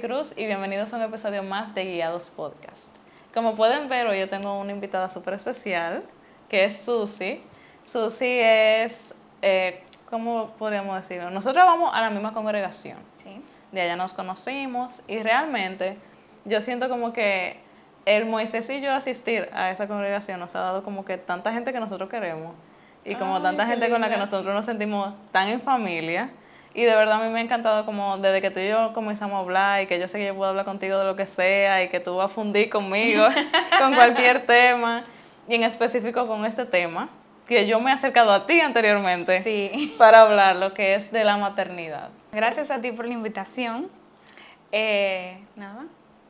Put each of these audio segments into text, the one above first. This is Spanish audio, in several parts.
Cruz y bienvenidos a un episodio más de Guiados Podcast. Como pueden ver, hoy yo tengo una invitada súper especial, que es Susi. Susi es, eh, ¿cómo podríamos decirlo? Nosotros vamos a la misma congregación. Sí. De allá nos conocimos y realmente yo siento como que el Moisés y yo asistir a esa congregación nos ha dado como que tanta gente que nosotros queremos y como Ay, tanta gente con la que nosotros nos sentimos tan en familia. Y de verdad a mí me ha encantado como desde que tú y yo comenzamos a hablar y que yo sé que yo puedo hablar contigo de lo que sea y que tú vas a fundir conmigo con cualquier tema y en específico con este tema que yo me he acercado a ti anteriormente Sí. para hablar lo que es de la maternidad. Gracias a ti por la invitación. Eh, nada,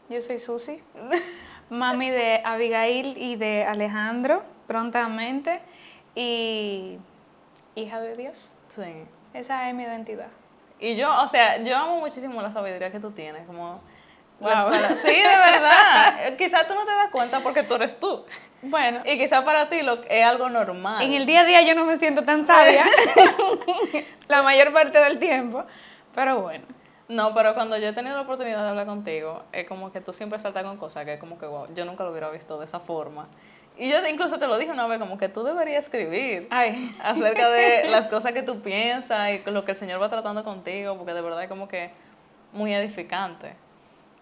yo soy Susi, mami de Abigail y de Alejandro, prontamente, y hija de Dios. Sí. Esa es mi identidad. Y yo, o sea, yo amo muchísimo la sabiduría que tú tienes, como... Wow. Sí, de verdad. Quizás tú no te das cuenta porque tú eres tú. Bueno, Y quizás para ti lo, es algo normal. en el día a día yo no me siento tan sabia, la mayor parte del tiempo, pero bueno. No, pero cuando yo he tenido la oportunidad de hablar contigo, es como que tú siempre saltas con cosas que es como que, wow, yo nunca lo hubiera visto de esa forma. Y yo incluso te lo dije una vez, como que tú deberías escribir Ay, acerca de las cosas que tú piensas y lo que el Señor va tratando contigo, porque de verdad es como que muy edificante.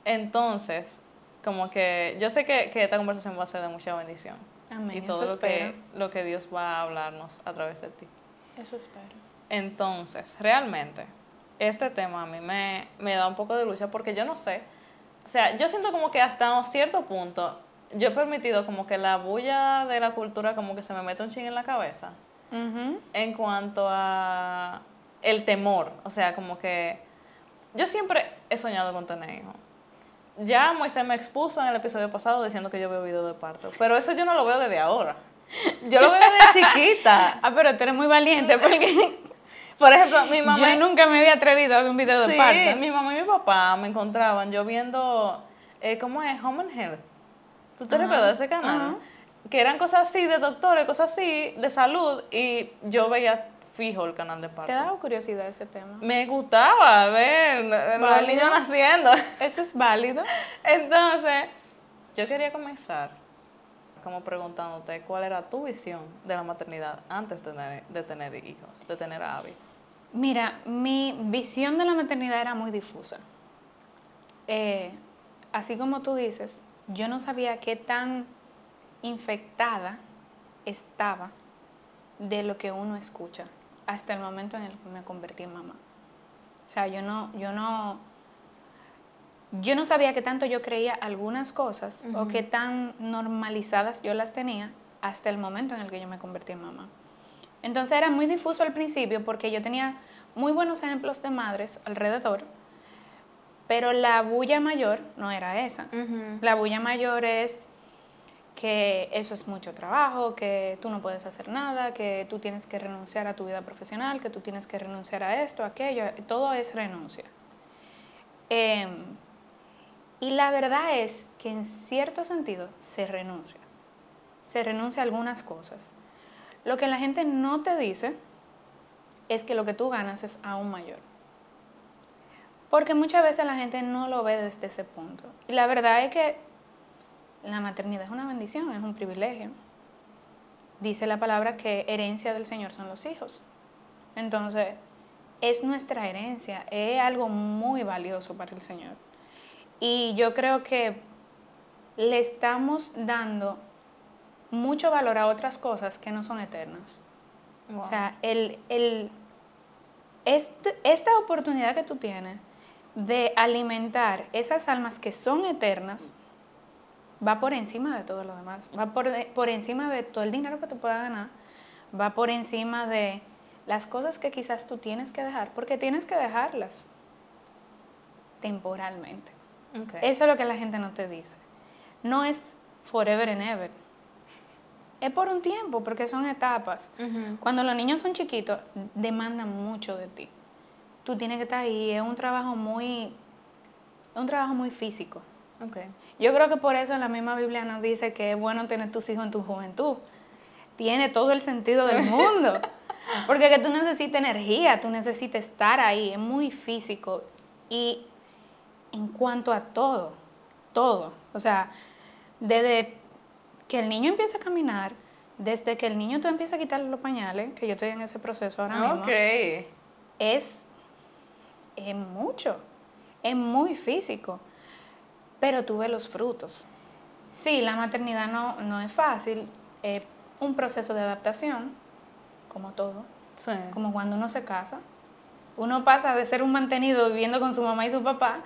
Entonces, como que yo sé que, que esta conversación va a ser de mucha bendición. amén. y todo eso lo que, lo que Dios va a hablarnos a través de ti. Eso espero. Entonces, realmente, este tema a mí me, me da un poco de lucha porque yo no sé, o sea, yo siento como que hasta un cierto punto yo he permitido como que la bulla de la cultura como que se me mete un ching en la cabeza en cuanto a el temor, o sea, como que yo siempre he soñado con tener hijos. Ya Moisés me expuso en el episodio pasado diciendo que yo veo videos de parto, pero eso yo no lo veo desde ahora. Yo lo veo desde chiquita. Ah, pero tú eres muy valiente porque Por ejemplo, mi mamá yo nunca me había atrevido a ver un video de sí, parto. mi mamá y mi papá me encontraban yo viendo, eh, ¿cómo es? Home and Health. ¿Tú te recuerdas de ese canal? Que eran cosas así de doctores, cosas así de salud y yo veía fijo el canal de parto. ¿Te dado curiosidad ese tema? Me gustaba ver los niños naciendo. Eso es válido. Entonces, yo quería comenzar como preguntándote cuál era tu visión de la maternidad antes de tener, de tener hijos, de tener a Abby. Mira, mi visión de la maternidad era muy difusa. Eh, así como tú dices, yo no sabía qué tan infectada estaba de lo que uno escucha hasta el momento en el que me convertí en mamá. O sea, yo no, yo no, yo no sabía qué tanto yo creía algunas cosas o qué tan normalizadas yo las tenía hasta el momento en el que yo me convertí en mamá. Entonces era muy difuso al principio porque yo tenía muy buenos ejemplos de madres alrededor, pero la bulla mayor no era esa. La bulla mayor es que eso es mucho trabajo, que tú no puedes hacer nada, que tú tienes que renunciar a tu vida profesional, que tú tienes que renunciar a esto, a aquello, todo es renuncia. Em, y la verdad es que en cierto sentido se renuncia. Se renuncia a algunas cosas. Lo que la gente no te dice es que lo que tú ganas es aún mayor. Porque muchas veces la gente no lo ve desde ese punto. Y la verdad es que la maternidad es una bendición, es un privilegio. Dice la palabra que herencia del Señor son los hijos. Entonces, es nuestra herencia, es algo muy valioso para el Señor. Y yo creo que le estamos dando mucho valor a otras cosas que no son eternas. Wow. O sea, el, el- este- esta oportunidad que tú tienes de alimentar esas almas que son eternas va por encima de todo lo demás. Va por, por encima de todo el dinero que tú puedas ganar. Va por encima de las cosas que quizás tú tienes que dejar, porque tienes que dejarlas temporalmente. Eso es lo que la gente no te dice. No es forever and ever. Es por un tiempo, porque son etapas. Cuando los niños son chiquitos, demandan mucho de ti. Tú tienes que estar ahí, es un trabajo muy, un trabajo muy físico. Ok. Yo creo que por eso la misma Biblia nos dice que es bueno tener tus hijos en tu juventud. Tiene todo el sentido del mundo. Porque que tú necesitas energía, tú necesitas estar ahí, es muy físico. Y en cuanto a todo, todo. O sea, desde que el niño empieza a caminar, desde que el niño tú empieza a quitarle los pañales, que yo estoy en ese proceso ahora mismo, es, es mucho, es muy físico, pero tú ves los frutos. Sí, la maternidad no, no es fácil, es un proceso de adaptación, como todo, Sí. como cuando uno se casa. Uno pasa de ser un mantenido viviendo con su mamá y su papá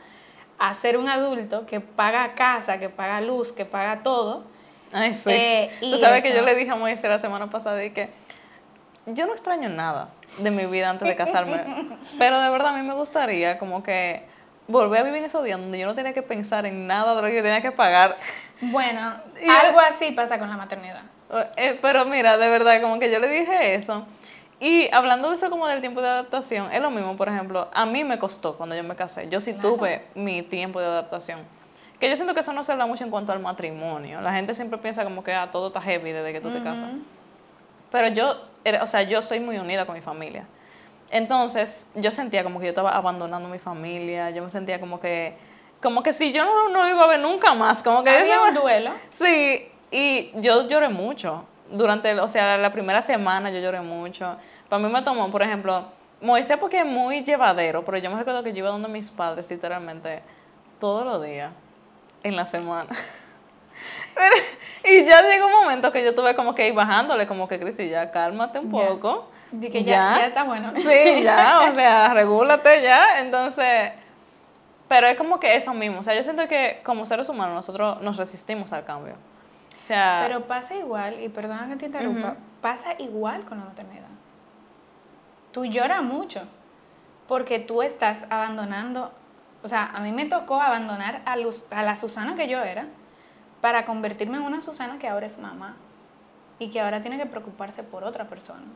a ser un adulto que paga casa, que paga luz, que paga todo. Ay, sí. Eh, y Tú sabes que yo le dije a Moisés la semana pasada y que yo no extraño nada de mi vida antes de casarme, pero de verdad a mí me gustaría como que volver a vivir esos días donde yo no tenía que pensar en nada de lo que yo tenía que pagar. Bueno, Y- algo así pasa con la maternidad. Eh, pero mira, de verdad, como que yo le dije eso. Y hablando de eso como del tiempo de adaptación, es lo mismo, por ejemplo, a mí me costó cuando yo me casé. Yo sí Claro. tuve mi tiempo de adaptación. Que yo siento que eso no se habla mucho en cuanto al matrimonio. La gente siempre piensa como que ah, todo está heavy desde que tú te casas. Pero yo, o sea, yo soy muy unida con mi familia. Entonces, yo sentía como que yo estaba abandonando mi familia, yo me sentía como que, como que si yo no, no lo iba a ver nunca más, como que... Había un duelo. Sí, y yo lloré mucho. Durante, o sea, la primera semana yo lloré mucho. Para mí me tomó, por ejemplo, Moisés porque es muy llevadero, pero yo me recuerdo que yo iba donde mis padres literalmente todos los días en la semana. Y ya llegó un momento que yo tuve como que ir bajándole, como que Cristi, ya cálmate un Ya. poco. De que ya, ya está bueno. Sí, ya, o sea, regúlate ya. Entonces, pero es como que eso mismo. O sea, yo siento que como seres humanos nosotros nos resistimos al cambio. O sea, Pero pasa igual, y perdona que te interrumpa, Ujú. pasa igual con la maternidad. Tú lloras mucho porque tú estás abandonando, o sea, a mí me tocó abandonar a, Luz- a la Susana que yo era para convertirme en una Susana que ahora es mamá y que ahora tiene que preocuparse por otra persona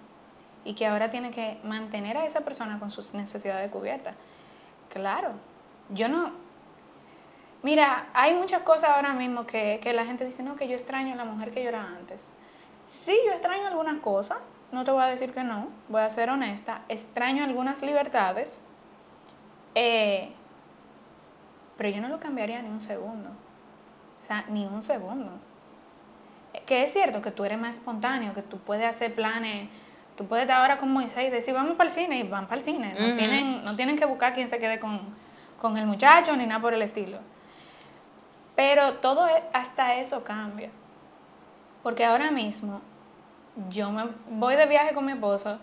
y que ahora tiene que mantener a esa persona con sus necesidades cubiertas. Claro, yo no, Mira, hay muchas cosas ahora mismo que, que la gente dice, no, que yo extraño a la mujer que yo era antes. Sí, yo extraño algunas cosas, no te voy a decir que no, voy a ser honesta, extraño algunas libertades, eh, pero yo no lo cambiaría ni un segundo. O sea, ni un segundo. Eh, Que es cierto que tú eres más espontáneo, que tú puedes hacer planes, tú puedes estar ahora con Moisés y decir, vamos para el cine, y van para el cine. No, tienen, no tienen que buscar quién se quede con, con el muchacho ni nada por el estilo. Pero todo, e- hasta eso cambia. Porque ahora mismo yo me voy de viaje con mi esposo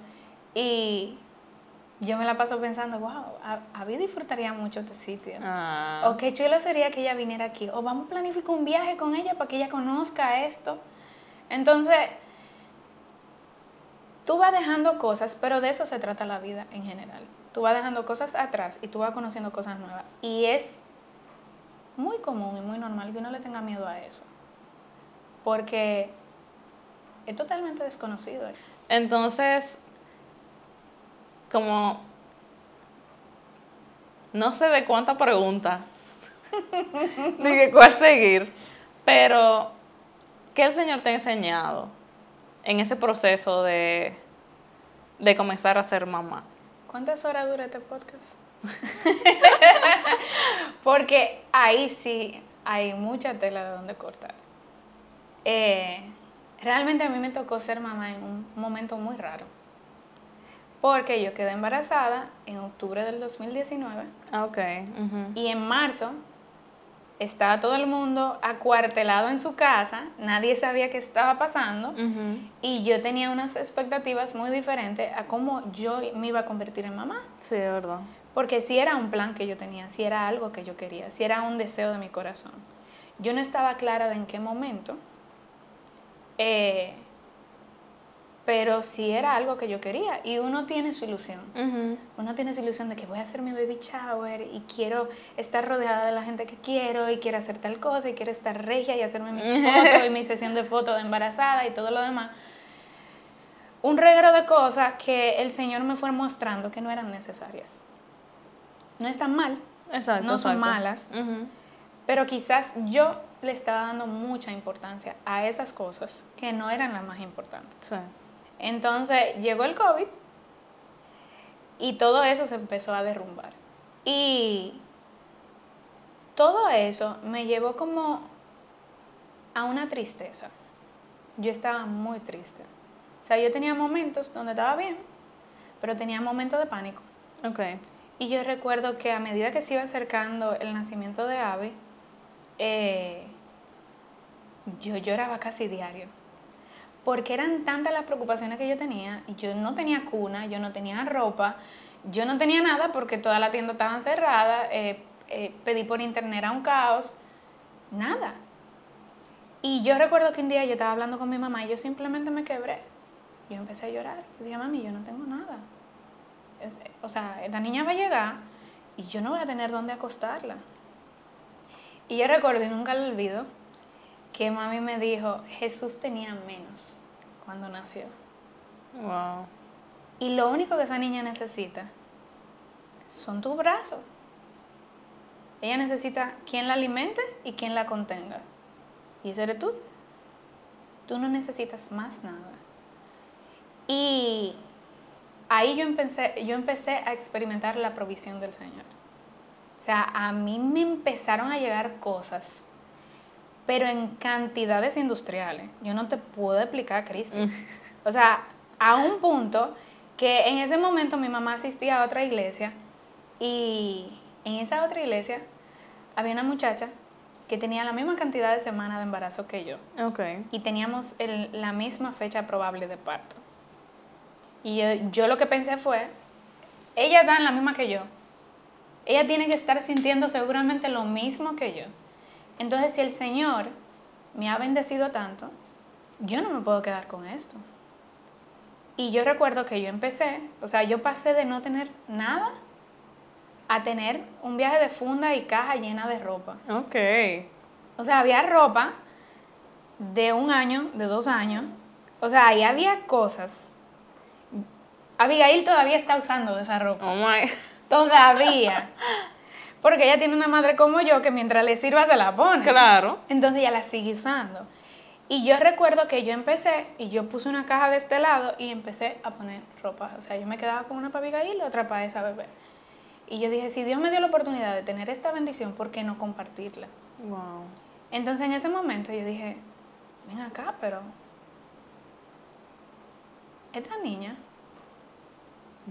y yo me la paso pensando, wow, a, a mí disfrutaría mucho este sitio. ah, O qué chulo sería que ella viniera aquí. O vamos a planificar un viaje con ella para que ella conozca esto. Entonces, tú vas dejando cosas, pero de eso se trata la vida en general. Tú vas dejando cosas atrás y tú vas conociendo cosas nuevas. Y es muy común y muy normal que uno le tenga miedo a eso. Porque es totalmente desconocido. Entonces, como no sé de cuánta pregunta, ni de cuál seguir, pero ¿qué el Señor te ha enseñado en ese proceso de, de comenzar a ser mamá? ¿Cuántas horas dura este podcast? Porque ahí sí hay mucha tela de donde cortar. Eh, realmente a mí me tocó ser mamá en un momento muy raro. Porque yo quedé embarazada en octubre del 2019 Ah, Ok. ujú. y en marzo estaba todo el mundo acuartelado en su casa, nadie sabía qué estaba pasando. Y yo tenía unas expectativas muy diferentes a cómo yo me iba a convertir en mamá. Sí, es verdad. Porque si era un plan que yo tenía, si era algo que yo quería, si era un deseo de mi corazón. Yo no estaba clara de en qué momento, eh, pero sí era algo que yo quería. Y uno tiene su ilusión. Ujú. Uno tiene su ilusión de que voy a hacer mi baby shower y quiero estar rodeada de la gente que quiero y quiero hacer tal cosa y quiero estar regia y hacerme mis fotos y mi sesión de fotos de embarazada y todo lo demás. Un reguero de cosas que el Señor me fue mostrando que no eran necesarias. No están mal, Exacto. no son exacto. malas, Ujú. pero quizás yo le estaba dando mucha importancia a esas cosas que no eran las más importantes. Sí. Entonces llegó el COVID y todo eso se empezó a derrumbar. Y todo eso me llevó como a una tristeza. Yo estaba muy triste. O sea, yo tenía momentos donde estaba bien, pero tenía momentos de pánico. Ok. Y yo recuerdo que a medida que se iba acercando el nacimiento de Abby, eh, yo lloraba casi diario. Porque eran tantas las preocupaciones que yo tenía. Y yo no tenía cuna, yo no tenía ropa, yo no tenía nada porque toda la tienda estaba cerrada. Eh, eh, pedí por internet a un caos. Nada. Y yo recuerdo que un día yo estaba hablando con mi mamá y yo simplemente me quebré. Yo empecé a llorar. Yo dije, mami, yo no tengo nada. o sea, esta niña va a llegar y yo no voy a tener dónde acostarla. Y yo recuerdo y nunca lo olvido que mami me dijo, Jesús tenía menos cuando nació. Wow. Y lo único que esa niña necesita son tus brazos. Ella necesita quien la alimente y quien la contenga. Y ese eres tú. Tú no necesitas más nada. Y ahí yo empecé, yo empecé a experimentar la provisión del Señor. O sea, a mí me empezaron a llegar cosas, pero en cantidades industriales. Yo no te puedo explicar, Cristi. Mm. O sea, a un punto que en ese momento mi mamá asistía a otra iglesia y en esa otra iglesia había una muchacha que tenía la misma cantidad de semanas de embarazo que yo. Okay. Y teníamos la misma fecha probable de parto. Y yo, lo que pensé fue, ella está en la misma que yo. Ella tiene que estar sintiendo seguramente lo mismo que yo. Entonces, si el Señor me ha bendecido tanto, yo no me puedo quedar con esto. Y yo recuerdo que yo empecé, o sea, yo pasé de no tener nada a tener un viaje de funda y caja llena de ropa. Ok. O sea, había ropa de un año, de dos años. O sea, ahí había cosas Abigail todavía está usando esa ropa. Oh my. Todavía. Porque ella tiene una madre como yo que mientras le sirva se la pone. Claro. Entonces ella la sigue usando. Y yo recuerdo que yo empecé y yo puse una caja de este lado y empecé a poner ropa. O sea, yo me quedaba con una para Abigail y otra para esa bebé. Y yo dije, si Dios me dio la oportunidad de tener esta bendición, ¿por qué no compartirla? Wow. Entonces en ese momento yo dije, ven acá, pero esta niña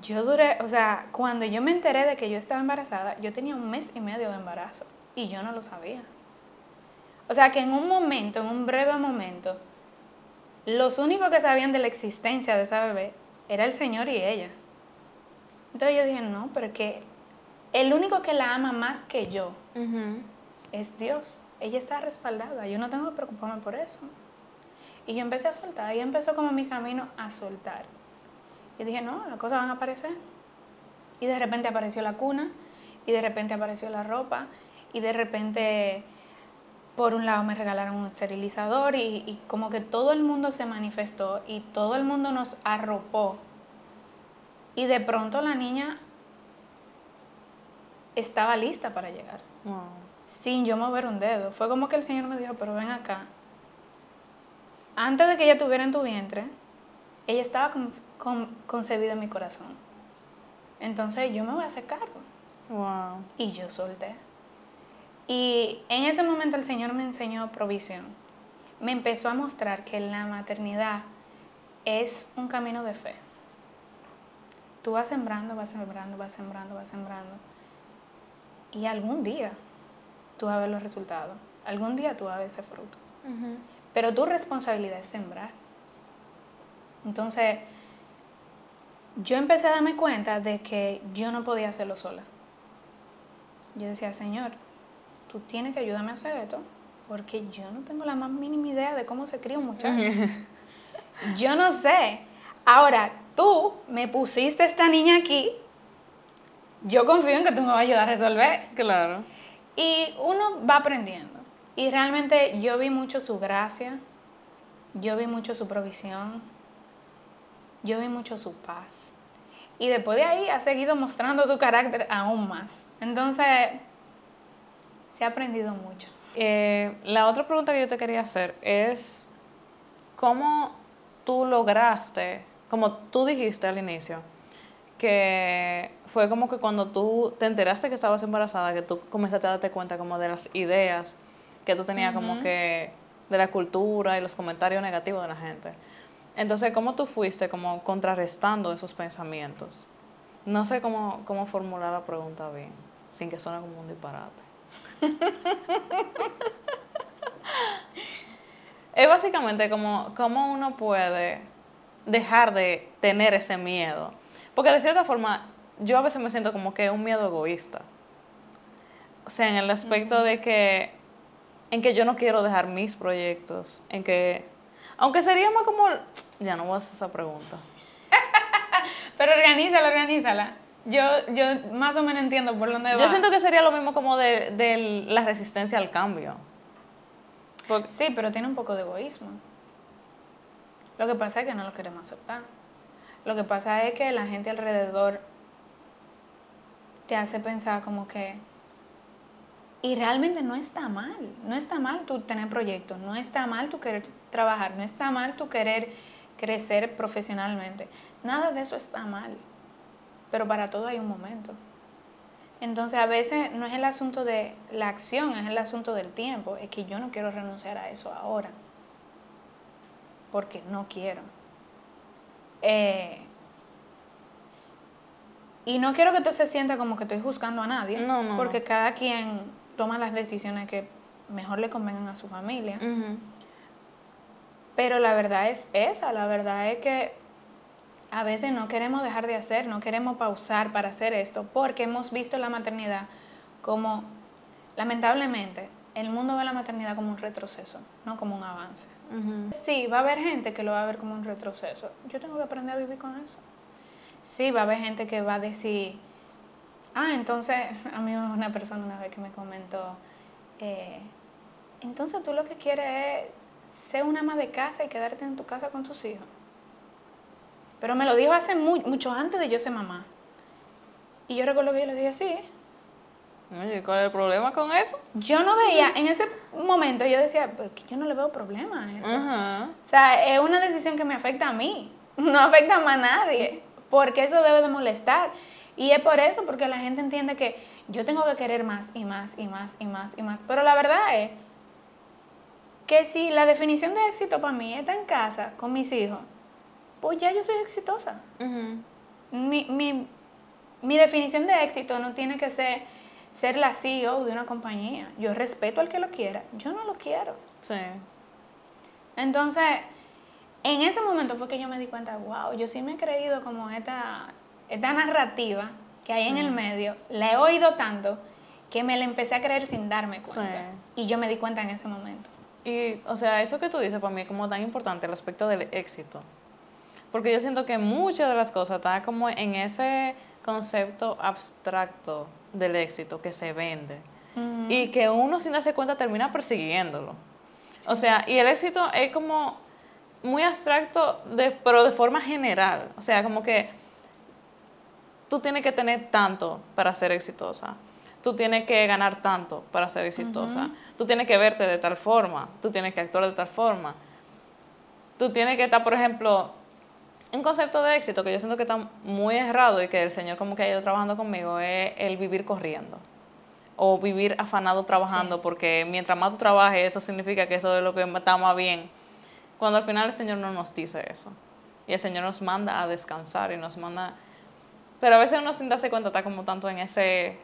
yo duré, o sea, cuando yo me enteré de que yo estaba embarazada, yo tenía un mes y medio de embarazo y yo no lo sabía. O sea que en un momento, en un breve momento, los únicos que sabían de la existencia de esa bebé era el Señor y ella. Entonces yo dije, no, pero que el único que la ama más que yo es Dios. Ella está respaldada, yo no tengo que preocuparme por eso. Y yo empecé a soltar, ahí empezó como mi camino a soltar. Y dije, no, las cosas van a aparecer. Y de repente apareció la cuna, y de repente apareció la ropa, y de repente, por un lado, me regalaron un esterilizador, y, como que todo el mundo se manifestó, y todo el mundo nos arropó. Y de pronto la niña estaba lista para llegar. Sin yo mover un dedo. Fue como que el Señor me dijo, pero ven acá. Antes de que ella tuviera en tu vientre, ella estaba concebida en mi corazón. Entonces yo me voy a hacer cargo. Wow. Y yo solté. Y en ese momento el Señor me enseñó provisión. Me empezó a mostrar que la maternidad es un camino de fe. Tú vas sembrando, vas sembrando, vas sembrando, vas sembrando. Y algún día tú vas a ver los resultados. Algún día tú vas a ver ese fruto. Pero tu responsabilidad es sembrar. Entonces, yo empecé a darme cuenta de que yo no podía hacerlo sola. Yo decía, Señor, tú tienes que ayudarme a hacer esto, porque yo no tengo la más mínima idea de cómo se cría un muchacho. yo no sé. Ahora, tú me pusiste esta niña aquí, yo confío en que tú me vas a ayudar a resolver. Claro. Y uno va aprendiendo. Y realmente yo vi mucho su gracia, yo vi mucho su provisión, yo vi mucho su paz. Y después de ahí ha seguido mostrando su carácter aún más. Entonces, se ha aprendido mucho. Eh, la otra pregunta que yo te quería hacer es, ¿cómo tú lograste, como tú dijiste al inicio, que fue como que cuando tú te enteraste que estabas embarazada, que tú comenzaste a darte cuenta como de las ideas que tú tenías como que de la cultura y los comentarios negativos de la gente. Entonces, ¿cómo tú fuiste como contrarrestando esos pensamientos? No sé cómo, cómo formular la pregunta bien, sin que suene como un disparate. es básicamente como cómo uno puede dejar de tener ese miedo. Porque de cierta forma, yo a veces me siento como que es un miedo egoísta. O sea, en el aspecto de que, en que yo no quiero dejar mis proyectos, en que, aunque sería más como, ya no voy a hacer esa pregunta. Pero organízala, organízala. Yo, yo más o menos entiendo por dónde va. Yo siento que sería lo mismo como de, de la resistencia al cambio. Sí, pero tiene un poco de egoísmo. Lo que pasa es que no lo queremos aceptar. Lo que pasa es que la gente alrededor te hace pensar como que... Y realmente no está mal. No está mal tú tener proyectos, no está mal tú querer trabajar, no está mal tú querer crecer profesionalmente. Nada de eso está mal. Pero para todo hay un momento. Entonces a veces no es el asunto de la acción, es el asunto del tiempo. Es que yo no quiero renunciar a eso ahora. Porque no quiero. Eh, y no quiero que tú se sienta como que estoy juzgando a nadie. No, no, porque cada quien toma las decisiones que mejor le convengan a su familia. Pero la verdad es esa, la verdad es que a veces no queremos dejar de hacer, no queremos pausar para hacer esto, porque hemos visto la maternidad como, lamentablemente, el mundo ve la maternidad como un retroceso, no como un avance. Sí, va a haber gente que lo va a ver como un retroceso. Yo tengo que aprender a vivir con eso. Sí, va a haber gente que va a decir, ah, entonces, a mí una persona una vez que me comentó, eh, entonces tú lo que quieres es ser una ama de casa y quedarte en tu casa con tus hijos. Pero me lo dijo hace mucho antes de yo ser mamá. Y yo recuerdo que yo le dije, sí. Oye, ¿cuál es el problema con eso? Yo no veía, en ese momento yo decía, pero que yo no le veo problema a eso. O sea, es una decisión que me afecta a mí, no afecta a nadie, porque eso debe de molestar. Y es por eso, porque la gente entiende que yo tengo que querer más y más y más y más y más. Pero la verdad es que si la definición de éxito para mí está en casa con mis hijos, pues ya yo soy exitosa. mi, definición de éxito no tiene que ser ser la CEO de una compañía. Yo respeto al que lo quiera, yo no lo quiero. Sí. Entonces, en ese momento fue que yo me di cuenta, wow, yo sí me he creído como esta, esta narrativa que hay en el medio, la he oído tanto que me la empecé a creer sin darme cuenta. Y yo me di cuenta en ese momento. Y, o sea, eso que tú dices para mí es como tan importante, el aspecto del éxito. Porque yo siento que muchas de las cosas están como en ese concepto abstracto del éxito que se vende. Y que uno sin darse cuenta termina persiguiéndolo. O sea, y el éxito es como muy abstracto, de, pero de forma general. O sea, como que tú tienes que tener tanto para ser exitosa. Tú tienes que ganar tanto para ser exitosa. Tú tienes que verte de tal forma. Tú tienes que actuar de tal forma. Tú tienes que estar, por ejemplo, un concepto de éxito que yo siento que está muy errado y que el Señor como que ha ido trabajando conmigo es el vivir corriendo o vivir afanado trabajando porque mientras más tú trabajes eso significa que eso es lo que está más bien cuando al final el Señor no nos dice eso y el Señor nos manda a descansar y nos manda pero a veces uno sin darse cuenta está como tanto en ese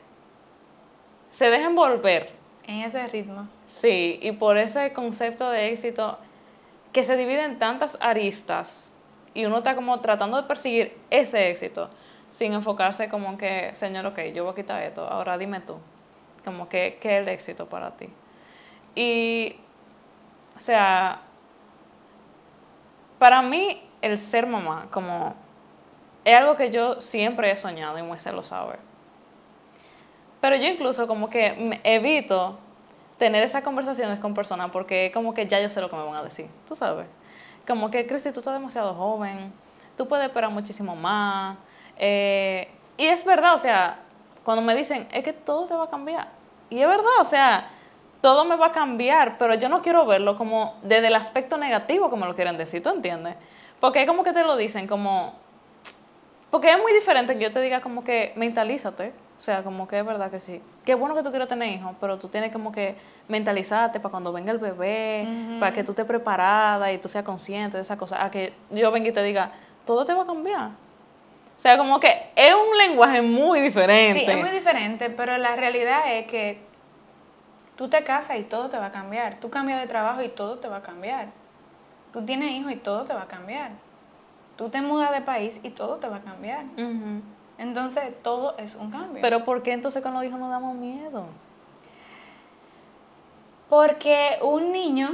se deja envolver en ese ritmo sí y por ese concepto de éxito que se divide en tantas aristas y uno está como tratando de perseguir ese éxito sin enfocarse como que, Señor, ok, yo voy a quitar esto, ahora dime tú, como que, ¿qué es el éxito para ti? Y, o sea, para mí el ser mamá, como, es algo que yo siempre he soñado y Moisés lo sabe. Pero yo incluso como que evito tener esas conversaciones con personas porque como que ya yo sé lo que me van a decir, tú sabes como que, Cristi, tú estás demasiado joven, tú puedes esperar muchísimo más. Eh, y es verdad, o sea, cuando me dicen, es que todo te va a cambiar. Y es verdad, o sea, todo me va a cambiar, pero yo no quiero verlo como desde el aspecto negativo como lo quieren decir, ¿tú entiendes? Porque es como que te lo dicen como, Porque es muy diferente que yo te diga como que mentalízate. O sea, como que es verdad que sí. Qué bueno que tú quieras tener hijos, pero tú tienes como que mentalizarte para cuando venga el bebé, para que tú estés preparada y tú seas consciente de esa cosa. A que yo venga y te diga, todo te va a cambiar. O sea, como que es un lenguaje muy diferente. Sí, es muy diferente, pero la realidad es que tú te casas y todo te va a cambiar. Tú cambias de trabajo y todo te va a cambiar. Tú tienes hijos y todo te va a cambiar. Tú te mudas de país y todo te va a cambiar. Entonces, todo es un cambio. Pero ¿por qué entonces con los hijos nos damos miedo? Porque un niño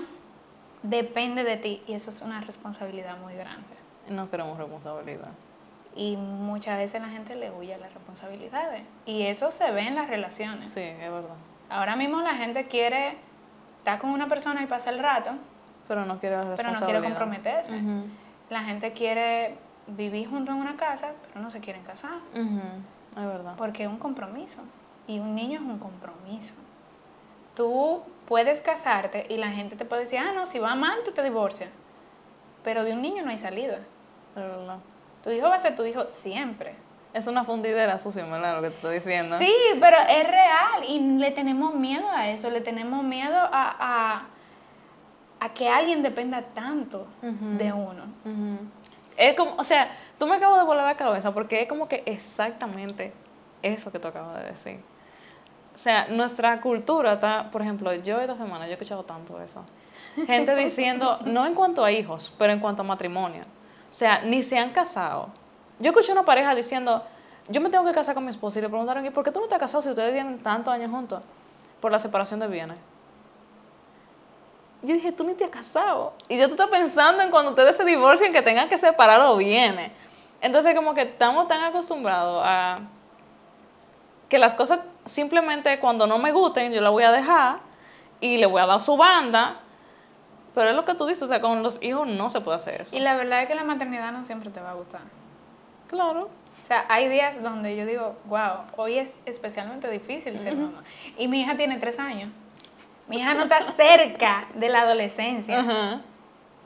depende de ti y eso es una responsabilidad muy grande. No queremos responsabilidad. Y muchas veces la gente le huye a las responsabilidades. Y eso se ve en las relaciones. Sí, es verdad. Ahora mismo la gente quiere estar con una persona y pasar el rato, Pero no quiero pero responsabilidad. no quiere comprometerse. La gente quiere vivir junto en una casa, pero no se quieren casar. Es verdad. Porque es un compromiso. Y un niño es un compromiso. Tú puedes casarte y la gente te puede decir, ah, no, si va mal, tú te divorcias. Pero de un niño no hay salida. Es verdad. Tu hijo va a ser tu hijo siempre. Es una fundidera sucia, ¿verdad? Lo que te estoy diciendo. Sí, pero es real y le tenemos miedo a eso, le tenemos miedo a, a, a que alguien dependa tanto de uno. Es como, o sea, tú me acabas de volar la cabeza porque es como que exactamente eso que tú acabas de decir. O sea, nuestra cultura está, por ejemplo, yo esta semana yo he escuchado tanto eso. Gente diciendo, no en cuanto a hijos, pero en cuanto a matrimonio. O sea, ni se han casado. Yo escuché una pareja diciendo, yo me tengo que casar con mi esposa y le preguntaron, ¿y por qué tú no te has casado si ustedes tienen tantos años juntos? Por la separación de bienes. Yo dije, tú ni te has casado. Y ya tú estás pensando en cuando ustedes se divorcien que tengan que separar los bienes. Entonces, como que estamos tan acostumbrados a que las cosas simplemente cuando no me gusten, yo la voy a dejar y le voy a dar su banda. Pero es lo que tú dices, o sea, con los hijos no se puede hacer eso. Y la verdad es que la maternidad no siempre te va a gustar. Claro. O sea, hay días donde yo digo, wow, hoy es especialmente difícil ser mamá. Y mi hija tiene tres años. Mi hija no está cerca de la adolescencia.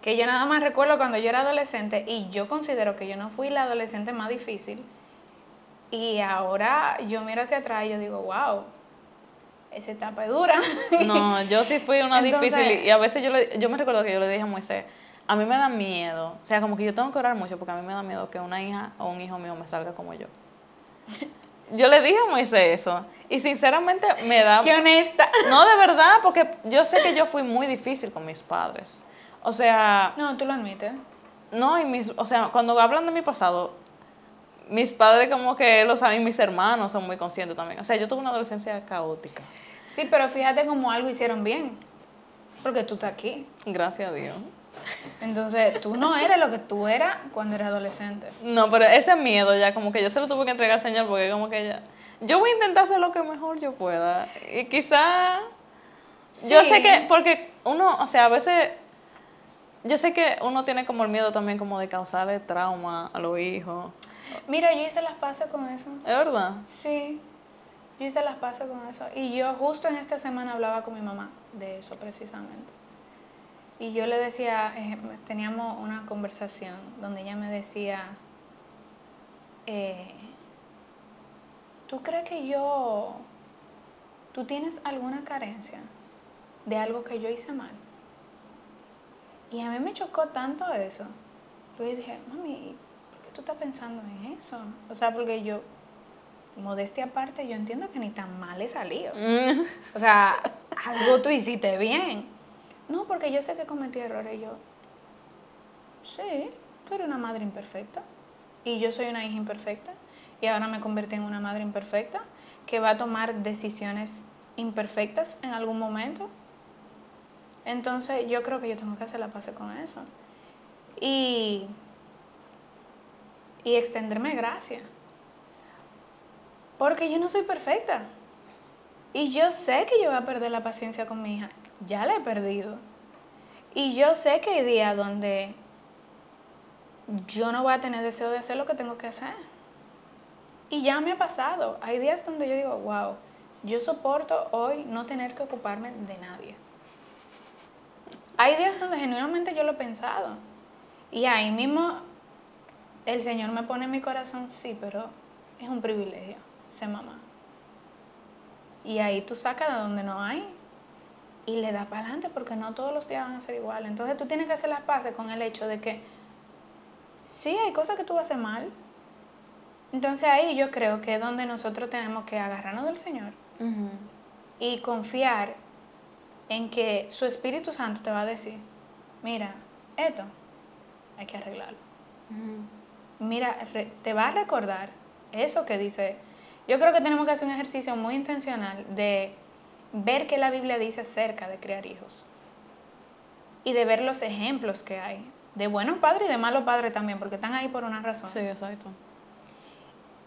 Que yo nada más recuerdo cuando yo era adolescente y yo considero que yo no fui la adolescente más difícil. Y ahora yo miro hacia atrás y yo digo, wow, esa etapa es dura. No, yo sí fui una Entonces- difícil y- y a veces yo, le, yo me recuerdo que yo le dije a Moisés, a mí me da miedo, o sea, como que yo tengo que orar mucho porque a mí me da miedo que una hija o un hijo mío me salga como yo. Yo le dije a Moisés eso y sinceramente me da... Qué honesta. No, de verdad, porque yo sé que yo fui muy difícil con mis padres. O sea, No, tú lo admites. no, y mis, o sea, cuando hablan de mi pasado, mis padres como que lo saben, mis hermanos son muy conscientes también. O sea, yo tuve una adolescencia caótica. Sí, pero fíjate cómo algo hicieron bien. Porque tú estás aquí. Gracias a Dios. Entonces, tú no eres lo que tú eras cuando eras adolescente. No, pero ese miedo ya como que yo se lo tuve que entregar al Señor porque como que ya... Yo voy a intentar hacer lo que mejor yo pueda. Y quizá... Yo Sí. sé que, porque uno, o sea, a veces... Yo sé que uno tiene como el miedo también como de causarle trauma a los hijos. Mira, yo hice las paces con eso. ¿Es verdad? Sí, yo hice las paces con eso. Y yo justo en esta semana hablaba con mi mamá de eso precisamente. Y yo le decía, eh, teníamos una conversación donde ella me decía, eh, ¿tú crees que yo, tú tienes alguna carencia de algo que yo hice mal? Y a mí me chocó tanto eso. Yo dije, mami, ¿por qué tú estás pensando en eso? O sea, porque yo, modestia aparte, yo entiendo que ni tan mal he salido. Mm. O sea, algo tú hiciste bien. No, porque yo sé que cometí errores. Yo, sí, tú eres una madre imperfecta. Y yo soy una hija imperfecta. Y ahora me convertí en una madre imperfecta que va a tomar decisiones imperfectas en algún momento. Entonces, yo creo que yo tengo que hacer la paz con eso. Y, y extenderme gracia. Porque yo no soy perfecta. Y yo sé que yo voy a perder la paciencia con mi hija. Ya la he perdido. Y yo sé que hay días donde yo no voy a tener deseo de hacer lo que tengo que hacer. Y ya me ha pasado. Hay días donde yo digo, wow, yo soporto hoy no tener que ocuparme de nadie. Hay días donde genuinamente yo lo he pensado. Y ahí mismo el Señor me pone en mi corazón, sí, pero es un privilegio ser mamá. Y ahí tú sacas de donde no hay y le das para adelante porque no todos los días van a ser iguales. Entonces tú tienes que hacer las paces con el hecho de que sí, hay cosas que tú vas a hacer mal. Entonces ahí yo creo que es donde nosotros tenemos que agarrarnos del Señor y confiar en que su Espíritu Santo te va a decir, mira, esto hay que arreglarlo. Mira, te va a recordar eso que dice. Yo creo que tenemos que hacer un ejercicio muy intencional de ver qué la Biblia dice acerca de criar hijos y de ver los ejemplos que hay de buenos padres y de malos padres también, porque están ahí por una razón. Sí, exacto.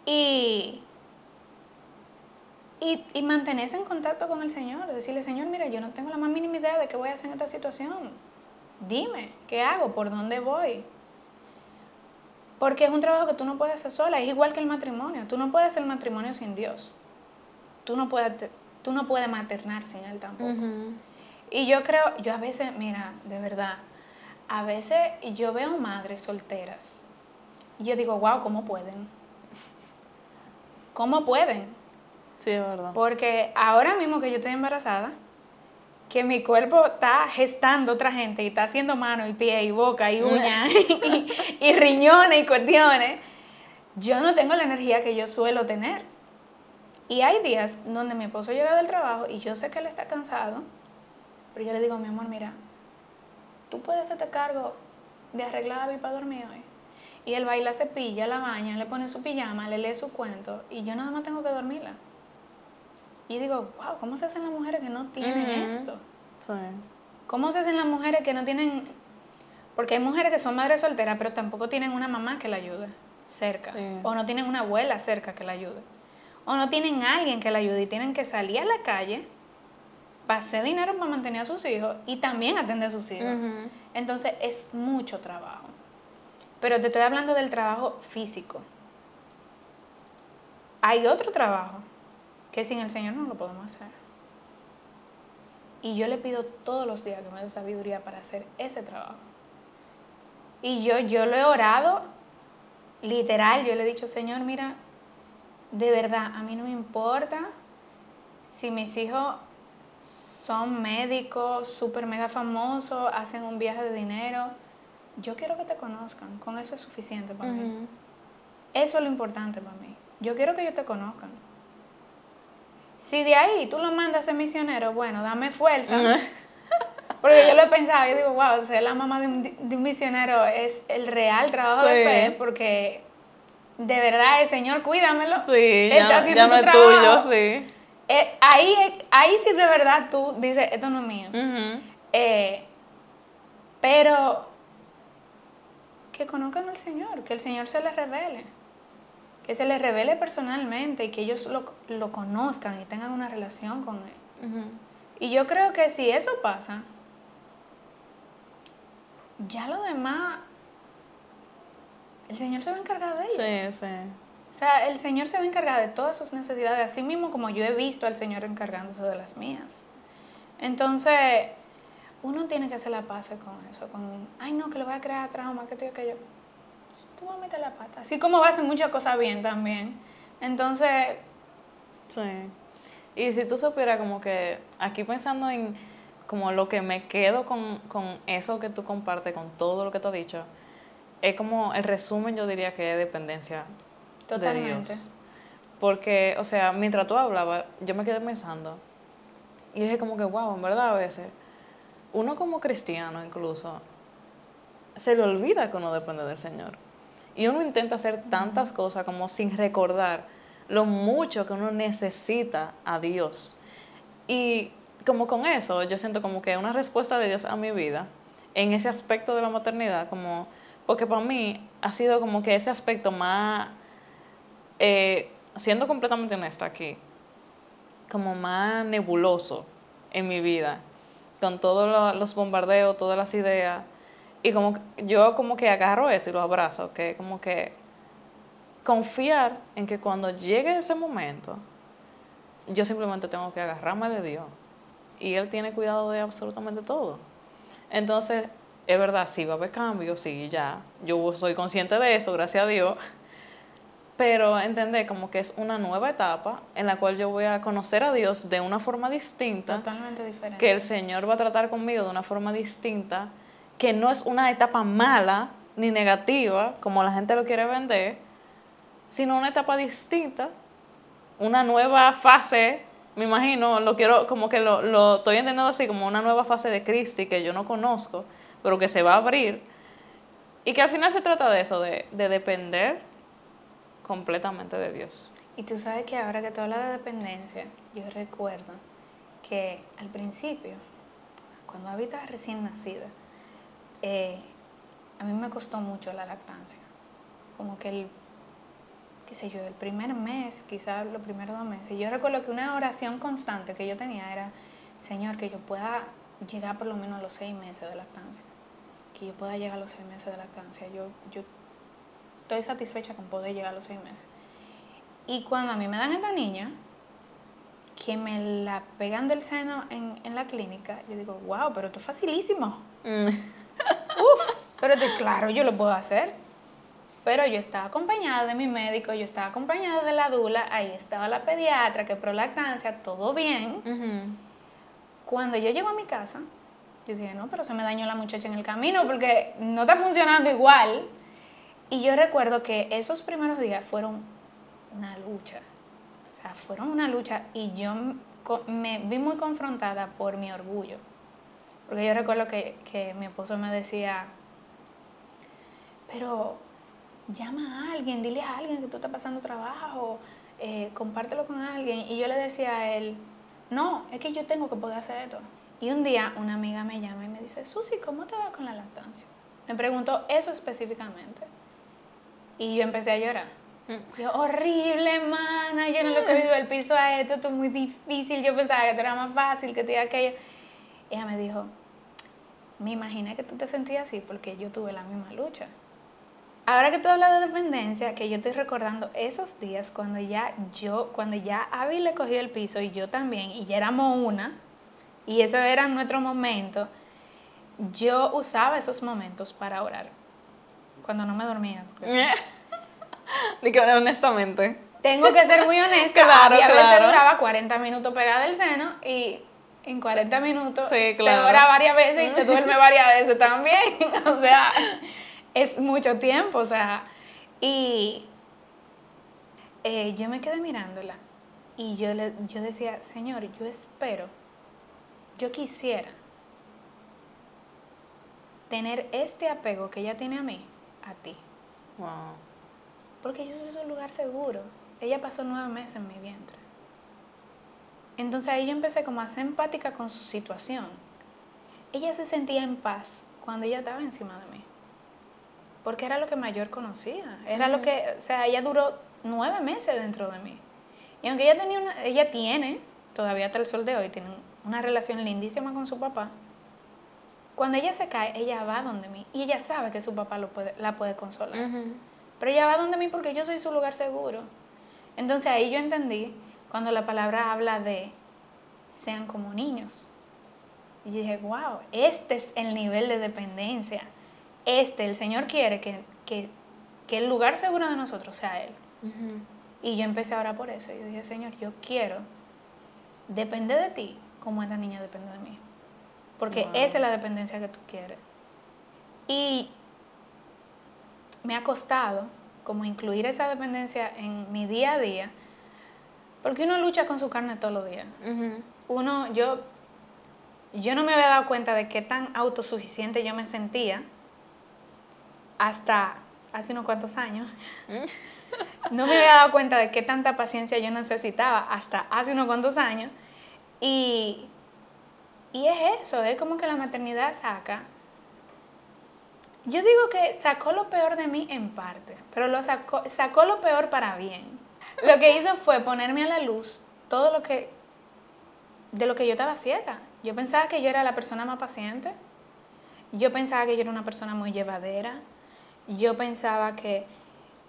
Y, y, y mantenerse en contacto con el Señor, decirle, Señor, mira, yo no tengo la más mínima idea de qué voy a hacer en esta situación. Dime, ¿qué hago? ¿Por dónde voy? Porque es un trabajo que tú no puedes hacer sola, es igual que el matrimonio. Tú no puedes hacer el matrimonio sin Dios. Tú no puedes, tú no puedes maternar sin Él tampoco. Y yo creo, yo a veces, mira, de verdad, a veces yo veo madres solteras y yo digo, wow, ¿cómo pueden? ¿Cómo pueden? Sí, es verdad. Porque ahora mismo que yo estoy embarazada, que mi cuerpo está gestando otra gente y está haciendo mano y pie y boca y uña y, riñones y cuestiones, yo no tengo la energía que yo suelo tener. Y hay días donde mi esposo llega del trabajo y yo sé que él está cansado, pero yo le digo, mi amor, mira, tú puedes hacerte cargo de arreglar a para dormir hoy. Y él baila, cepilla, la baña, le pone su pijama, le lee su cuento y yo nada más tengo que dormirla. Y digo, wow, ¿cómo se hacen las mujeres que no tienen esto? Sí. ¿Cómo se hacen las mujeres que no tienen... Porque hay mujeres que son madres solteras, pero tampoco tienen una mamá que la ayude cerca. O no tienen una abuela cerca que la ayude. O no tienen alguien que la ayude y tienen que salir a la calle pasé dinero para mantener a sus hijos y también atender a sus hijos. Entonces es mucho trabajo. Pero te estoy hablando del trabajo físico. Hay otro trabajo que sin el Señor no lo podemos hacer. Y yo le pido todos los días que me dé sabiduría para hacer ese trabajo. Y yo, yo lo he orado, literal, yo le he dicho, Señor, mira, de verdad, a mí no me importa si mis hijos son médicos súper mega famosos, hacen un viaje de dinero. Yo quiero que te conozcan, con eso es suficiente para mí. Eso es lo importante para mí. Yo quiero que ellos te conozcan. Si de ahí tú lo mandas a ser misionero, bueno, dame fuerza. Porque yo lo he pensado y digo, wow, ser la mamá de un, misionero es el real trabajo de fe, porque de verdad el Señor cuídamelo. Sí, ya, ya no es tuyo, sí. Eh, ahí, ahí sí de verdad tú dices, esto no es mío. Eh, pero que conozcan al Señor, que el Señor se les revele, que se les revele personalmente y que ellos lo, conozcan y tengan una relación con Él. Y yo creo que si eso pasa, ya lo demás, el Señor se va a encargar de ellos. Sí, sí. O sea, el Señor se va a encargar de todas sus necesidades, así mismo como yo he visto al Señor encargándose de las mías. Entonces, uno tiene que hacer la paz con eso, con, ay no, que le voy a crear trauma, que tú que yo. Tú vas a meter la pata. Así como va a hacer muchas cosas bien también. Entonces... Sí. Y si tú supieras como que, aquí pensando en como lo que me quedo con, con eso que tú compartes, con todo lo que te has dicho, es como el resumen yo diría que es dependencia Totalmente. Porque, o sea, mientras tú hablabas, yo me quedé pensando. Y dije como que, wow, en verdad a veces, uno como cristiano incluso, se le olvida que uno depende del Señor. Y uno intenta hacer tantas cosas como sin recordar lo mucho que uno necesita a Dios. Y como con eso, yo siento como que una respuesta de Dios a mi vida, en ese aspecto de la maternidad, como, porque para mí ha sido como que ese aspecto más eh, siendo completamente honesta aquí, como más nebuloso en mi vida, con todos los bombardeos, todas las ideas, y como yo como que agarro eso y lo abrazo, que como que confiar en que cuando llegue ese momento, yo simplemente tengo que agarrarme de Dios y Él tiene cuidado de absolutamente todo. Entonces, es verdad, sí va a haber cambios, sí, ya. Yo soy consciente de eso, gracias a Dios. Pero entender como que es una nueva etapa en la cual yo voy a conocer a Dios de una forma distinta. Totalmente diferente. Que el Señor va a tratar conmigo de una forma distinta, que no es una etapa mala ni negativa, como la gente lo quiere vender, sino una etapa distinta, una nueva fase, me imagino, lo quiero, como que lo, lo estoy entendiendo así, como una nueva fase de Cristi que yo no conozco, pero que se va a abrir. Y que al final se trata de eso, de, de depender completamente de Dios. Y tú sabes que ahora que tú hablas de dependencia, yo recuerdo que al principio, cuando habita recién nacida, eh, a mí me costó mucho la lactancia. Como que el, qué sé yo, el primer mes, quizás los primeros dos meses. Yo recuerdo que una oración constante que yo tenía era, Señor, que yo pueda llegar por lo menos a los seis meses de lactancia. Que yo pueda llegar a los seis meses de lactancia. Yo, yo estoy satisfecha con poder llegar a los seis meses. Y cuando a mí me dan esta niña, que me la pegan del seno en, en la clínica, yo digo, wow, pero esto es facilísimo. Mm. Uf, pero claro, yo lo puedo hacer. Pero yo estaba acompañada de mi médico, yo estaba acompañada de la dula, ahí estaba la pediatra, que pro lactancia, todo bien. Cuando yo llego a mi casa, yo dije, no, pero se me dañó la muchacha en el camino porque no está funcionando igual. Y yo recuerdo que esos primeros días fueron una lucha. O sea, fueron una lucha y yo me vi muy confrontada por mi orgullo. Porque yo recuerdo que, que mi esposo me decía, pero llama a alguien, dile a alguien que tú estás pasando trabajo, eh, compártelo con alguien. Y yo le decía a él, no, es que yo tengo que poder hacer esto. Y un día una amiga me llama y me dice, Susi, ¿cómo te va con la lactancia? Me preguntó eso específicamente. Y yo empecé a llorar. Mm. Yo, horrible, mana, yo no le he cogido el piso a esto, esto es muy difícil. Yo pensaba que esto era más fácil, que te aquello. Ella me dijo, me imaginé que tú te sentías así porque yo tuve la misma lucha. Ahora que tú hablas de dependencia, que yo estoy recordando esos días cuando ya yo, cuando ya Abby le cogió el piso y yo también, y ya éramos una, y eso era nuestro momento, yo usaba esos momentos para orar cuando no me dormía. Ni que honestamente. Tengo que ser muy honesta. claro, y a veces duraba 40 minutos pegada del seno y en 40 minutos se ora varias veces y se duerme varias veces también. o sea, es mucho tiempo. O sea, y eh, yo me quedé mirándola y yo, le, yo decía, Señor, yo espero, yo quisiera tener este apego que ella tiene a mí a ti. Wow. Porque yo soy su lugar seguro. Ella pasó nueve meses en mi vientre. Entonces ahí yo empecé como a ser empática con su situación. Ella se sentía en paz cuando ella estaba encima de mí. Porque era lo que mayor conocía. Era lo que, o sea, ella duró nueve meses dentro de mí. Y aunque ella tenía una, ella tiene, todavía hasta el sol de hoy, tiene una relación lindísima con su papá, cuando ella se cae, ella va donde mí y ella sabe que su papá lo puede, la puede consolar. Pero ella va donde mí porque yo soy su lugar seguro. Entonces ahí yo entendí cuando la palabra habla de sean como niños. Y dije, wow, este es el nivel de dependencia. Este, el Señor quiere que, que, que el lugar seguro de nosotros sea Él. Y yo empecé ahora por eso. Yo dije, Señor, yo quiero depender de ti como esta niña depende de mí porque esa es la dependencia que tú quieres. Y me ha costado como incluir esa dependencia en mi día a día, porque uno lucha con su carne todos los días. Uno, yo, yo no me había dado cuenta de qué tan autosuficiente yo me sentía hasta hace unos cuantos años. Mm. no me había dado cuenta de qué tanta paciencia yo necesitaba hasta hace unos cuantos años. Y y es eso, es como que la maternidad saca. Yo digo que sacó lo peor de mí en parte, pero lo sacó, sacó lo peor para bien. Lo que hizo fue ponerme a la luz todo lo que, de lo que yo estaba ciega. Yo pensaba que yo era la persona más paciente. Yo pensaba que yo era una persona muy llevadera. Yo pensaba que...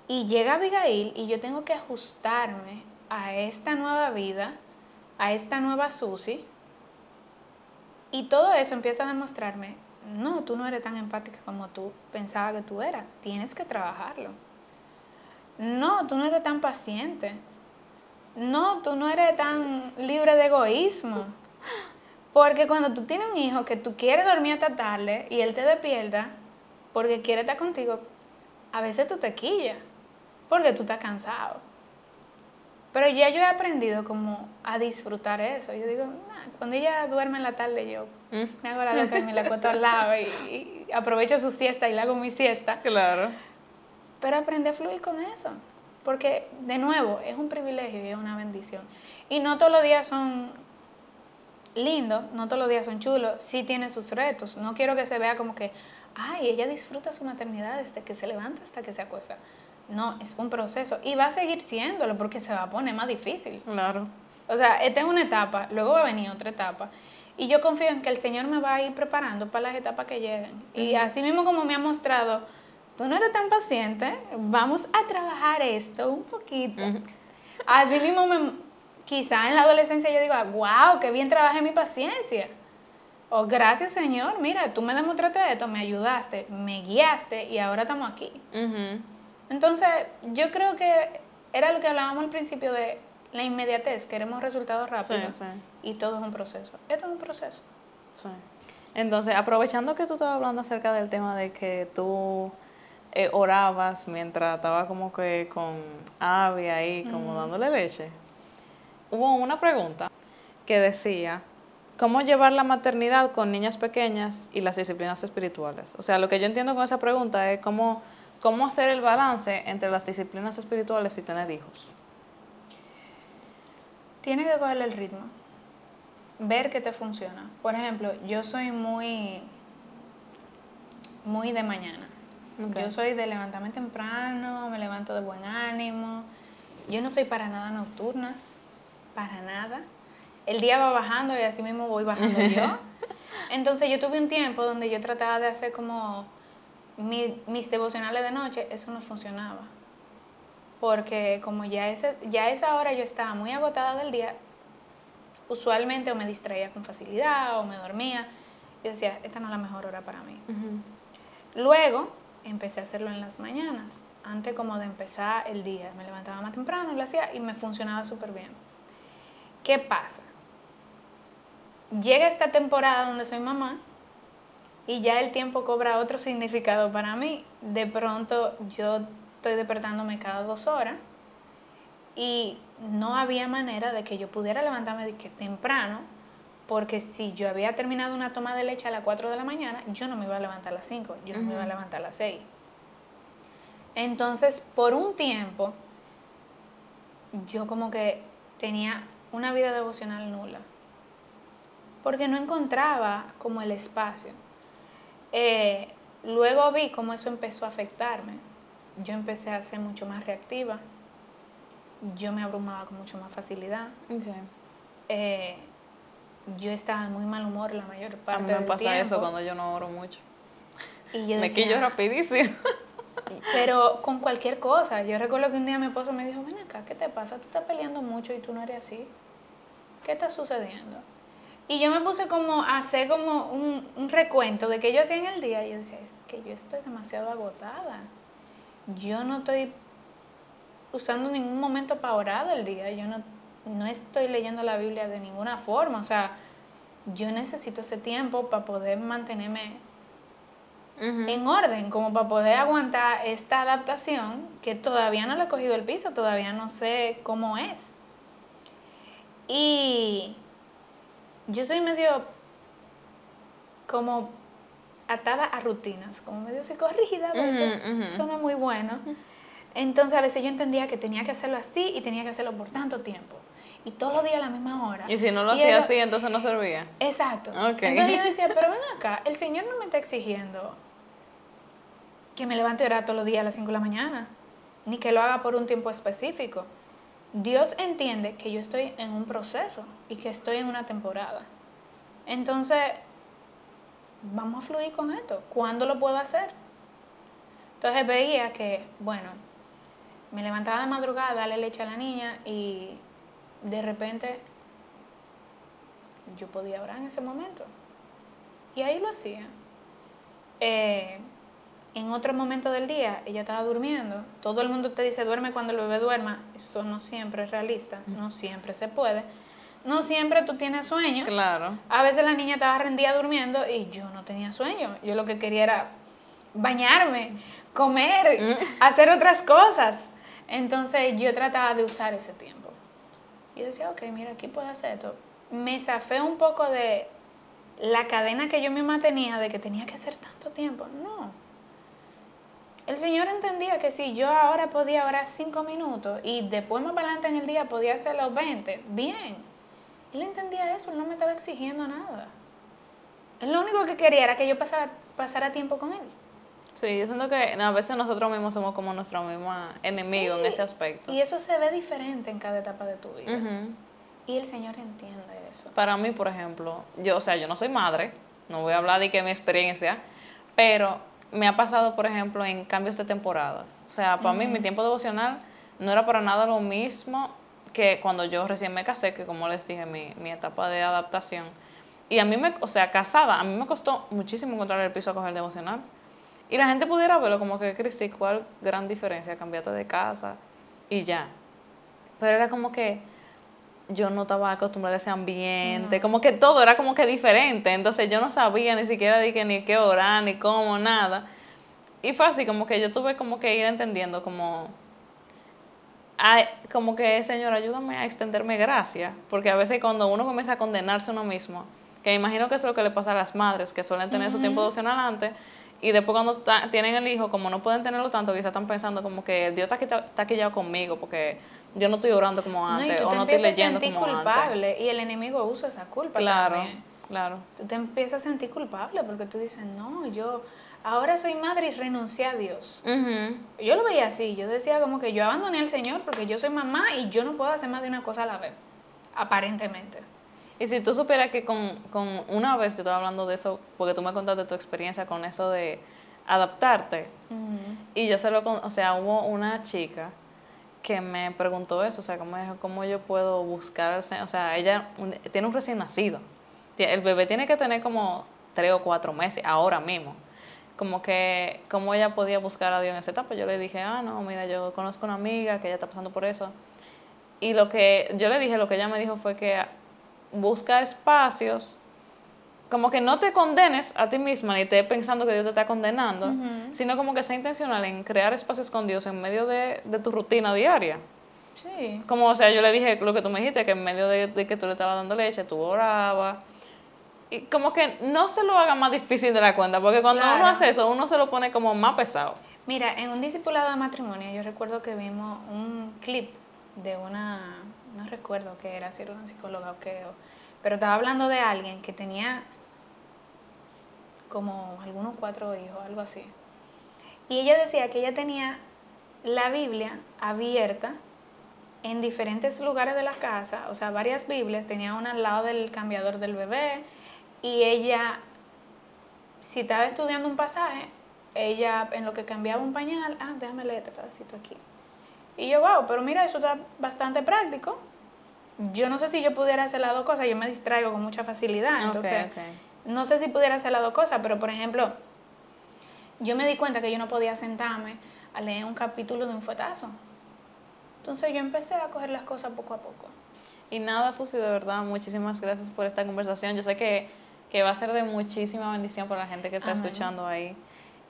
Y llega Abigail y yo tengo que ajustarme a esta nueva vida, a esta nueva Susi, y todo eso empieza a demostrarme no, tú no eres tan empática como tú pensabas que tú eras, tienes que trabajarlo. No, tú no eres tan paciente. No, tú no eres tan libre de egoísmo. Porque cuando tú tienes un hijo que tú quieres dormir hasta tarde y él te despierta porque quiere estar contigo, a veces tú te quillas porque tú estás cansado. Pero ya yo he aprendido como a disfrutar eso. Yo digo, cuando ella duerme en la tarde, yo mm. me hago la loca y me la acuesto al lado y, aprovecho su siesta y le hago mi siesta. Claro. Pero aprendí a fluir con eso. Porque, de nuevo, es un privilegio y es una bendición. Y no todos los días son lindos, no todos los días son chulos, sí tiene sus retos. No quiero que se vea como que, ay, ella disfruta su maternidad desde que se levanta hasta que se acuesta. No, es un proceso. Y va a seguir siéndolo porque se va a poner más difícil. Claro. O sea, esta es una etapa, luego va a venir otra etapa. Y yo confío en que el Señor me va a ir preparando para las etapas que lleguen. Y así mismo como me ha mostrado, tú no eres tan paciente, vamos a trabajar esto un poquito. Así mismo, me, quizá en la adolescencia yo digo, wow, qué bien trabajé mi paciencia. O gracias Señor, mira, tú me demostraste esto, me ayudaste, me guiaste y ahora estamos aquí. Entonces, yo creo que era lo que hablábamos al principio de la inmediatez, queremos resultados rápidos y todo es un proceso. Esto es un proceso. Sí. Entonces, aprovechando que tú estabas hablando acerca del tema de que tú eh, orabas mientras estaba como que con Avi ahí, como dándole leche, hubo una pregunta que decía, ¿cómo llevar la maternidad con niñas pequeñas y las disciplinas espirituales? O sea, lo que yo entiendo con esa pregunta es cómo, cómo hacer el balance entre las disciplinas espirituales y tener hijos. Tienes que cogerle el ritmo, ver qué te funciona. Por ejemplo, yo soy muy, muy de mañana. Yo soy de levantarme temprano, me levanto de buen ánimo. Yo no soy para nada nocturna, para nada. El día va bajando y así mismo voy bajando yo. Entonces yo tuve un tiempo donde yo trataba de hacer como mis devocionales de noche, eso no funcionaba porque como ya, ese, ya a esa hora yo estaba muy agotada del día, usualmente o me distraía con facilidad o me dormía. Yo decía, esta no es la mejor hora para mí. Luego empecé a hacerlo en las mañanas, antes como de empezar el día. Me levantaba más temprano, lo hacía y me funcionaba súper bien. ¿Qué pasa? Llega esta temporada donde soy mamá y ya el tiempo cobra otro significado para mí. De pronto yo estoy despertándome cada dos horas y no había manera de que yo pudiera levantarme de que temprano, porque si yo había terminado una toma de leche a las 4 de la mañana, yo no me iba a levantar a las 5, yo no me iba a levantar a las 6. Entonces, por un tiempo, yo como que tenía una vida devocional nula, porque no encontraba como el espacio. Eh, luego vi cómo eso empezó a afectarme yo empecé a ser mucho más reactiva. Yo me abrumaba con mucho más facilidad. Eh, yo estaba en muy mal humor la mayor parte del tiempo. A mí me pasa eso cuando yo no oro mucho. me quillo rapidísimo. Pero con cualquier cosa. Yo recuerdo que un día mi esposo me dijo, ven acá, ¿qué te pasa? Tú estás peleando mucho y tú no eres así. ¿Qué está sucediendo? Y yo me puse como a hacer como un, un recuento de qué yo hacía en el día y yo decía, es que yo estoy demasiado agotada. Yo no estoy usando ningún momento para orar del día, yo no, no estoy leyendo la Biblia de ninguna forma, o sea, yo necesito ese tiempo para poder mantenerme en orden, como para poder aguantar esta adaptación que todavía no le he cogido el piso, todavía no sé cómo es. Y yo soy medio como atada a rutinas, como medio psicorrígida, a eso no es muy bueno. Entonces a veces yo entendía que tenía que hacerlo así y tenía que hacerlo por tanto tiempo. Y todos los días a la misma hora. Y si no lo hacía así, entonces no servía. Exacto. Entonces yo decía, pero ven acá, el Señor no me está exigiendo que me levante a orar todos los días a las 5 de la mañana, ni que lo haga por un tiempo específico. Dios entiende que yo estoy en un proceso y que estoy en una temporada. Entonces, vamos a fluir con esto. ¿Cuándo lo puedo hacer? Entonces veía que, bueno, me levantaba de madrugada, darle leche a la niña y de repente yo podía orar en ese momento. Y ahí lo hacía. eh, en otro momento del día ella estaba durmiendo. Todo el mundo te dice duerme cuando el bebé duerma. Eso no siempre es realista, no siempre se puede. No siempre tú tienes sueño. Claro. A veces la niña estaba rendida durmiendo y yo no tenía sueño. Yo lo que quería era bañarme, comer, hacer otras cosas. Entonces yo trataba de usar ese tiempo. Y decía, ok, mira, aquí puedo hacer esto. Me zafé un poco de la cadena que yo misma tenía de que tenía que hacer tanto tiempo. No. El Señor entendía que si yo ahora podía orar cinco minutos y después más adelante en el día podía hacer los 20, bien. Él entendía eso, él no me estaba exigiendo nada. Él lo único que quería era que yo pasara, pasara tiempo con él. Sí, yo siento que a veces nosotros mismos somos como nuestro mismo enemigo en ese aspecto. Y eso se ve diferente en cada etapa de tu vida. Y el Señor entiende eso. Para mí, por ejemplo, yo, o sea, yo no soy madre, no voy a hablar de que mi experiencia, pero me ha pasado, por ejemplo, en cambios de temporadas. O sea, para mí mi tiempo devocional no era para nada lo mismo que cuando yo recién me casé, que como les dije, mi, mi etapa de adaptación. Y a mí me, o sea, casada, a mí me costó muchísimo encontrar el piso a coger devocional. Y la gente pudiera verlo como que, Cristi, ¿cuál gran diferencia? Cambiate de casa y ya. Pero era como que yo no estaba acostumbrada a ese ambiente, como que todo era como que diferente, entonces yo no sabía ni siquiera de que, ni qué orar, ni cómo, nada. Y fue así, como que yo tuve como que ir entendiendo como, como que, Señor, ayúdame a extenderme gracia, porque a veces cuando uno comienza a condenarse a uno mismo, que imagino que eso es lo que le pasa a las madres, que suelen tener su tiempo devocional antes, y después cuando tienen el hijo, como no pueden tenerlo tanto, quizás están pensando como que Dios está, ya conmigo, porque yo no estoy orando como antes o no estoy leyendo como culpable y el enemigo usa esa culpa claro, también. Claro. Tú te empiezas a sentir culpable porque tú dices, no, yo ahora soy madre y renuncié a Dios. Yo lo veía así, yo decía como que yo abandoné al Señor porque yo soy mamá y yo no puedo hacer más de una cosa a la vez, aparentemente. Y si tú supieras que con, con una vez yo estaba hablando de eso, porque tú me contaste tu experiencia con eso de adaptarte, y yo se lo, o sea, hubo una chica que me preguntó eso, o sea, cómo, cómo yo puedo buscar, o sea, ella tiene un recién nacido, el bebé tiene que tener como tres o cuatro meses, ahora mismo, como que, cómo ella podía buscar a Dios en esa etapa, yo le dije, ah, no, mira, yo conozco una amiga que ella está pasando por eso, y lo que yo le dije, lo que ella me dijo fue que busca espacios como que no te condenes a ti misma ni te pensando que Dios te está condenando, sino como que sea intencional en crear espacios con Dios en medio de, tu rutina diaria. Sí. Como, o sea, yo le dije lo que tú me dijiste, que en medio de, que tú le estabas dando leche, tú orabas. Y como que no se lo haga más difícil de la cuenta, porque cuando uno hace eso, uno se lo pone como más pesado. Mira, en un discipulado de matrimonio, yo recuerdo que vimos un clip de una, no recuerdo qué era, si era una psicóloga o qué, pero estaba hablando de alguien que tenía como algunos cuatro hijos, algo así. Y ella decía que ella tenía la Biblia abierta en diferentes lugares de la casa, o sea, varias Biblias, tenía una al lado del cambiador del bebé y ella, si estaba estudiando un pasaje, ella en lo que cambiaba un pañal, ah, déjame leer este pedacito aquí. Y yo, wow, pero mira, eso está bastante práctico. Yo no sé si yo pudiera hacer las dos cosas, yo me distraigo con mucha facilidad, entonces no sé si pudiera hacer las dos cosas, pero por ejemplo, yo me di cuenta que yo no podía sentarme a leer un capítulo de un fuetazo. Entonces yo empecé a coger las cosas poco a poco. Y nada, Susi, de verdad, muchísimas gracias por esta conversación. Yo sé que, va a ser de muchísima bendición para la gente que está escuchando ahí.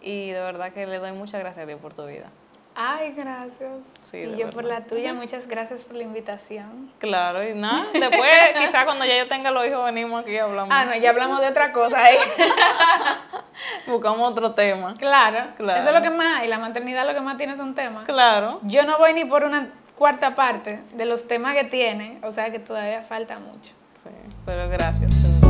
Y de verdad que le doy muchas gracias a Dios por tu vida. Ay, gracias. y yo por la tuya, muchas gracias por la invitación. Claro, y nada, después quizás cuando ya yo tenga los hijos venimos aquí y hablamos. Ah, no, ya hablamos de otra cosa ahí. Buscamos otro tema. Claro, claro. Eso es lo que más, y la maternidad lo que más tiene son temas. Claro. Yo no voy ni por una cuarta parte de los temas que tiene, o sea que todavía falta mucho. Sí, pero gracias.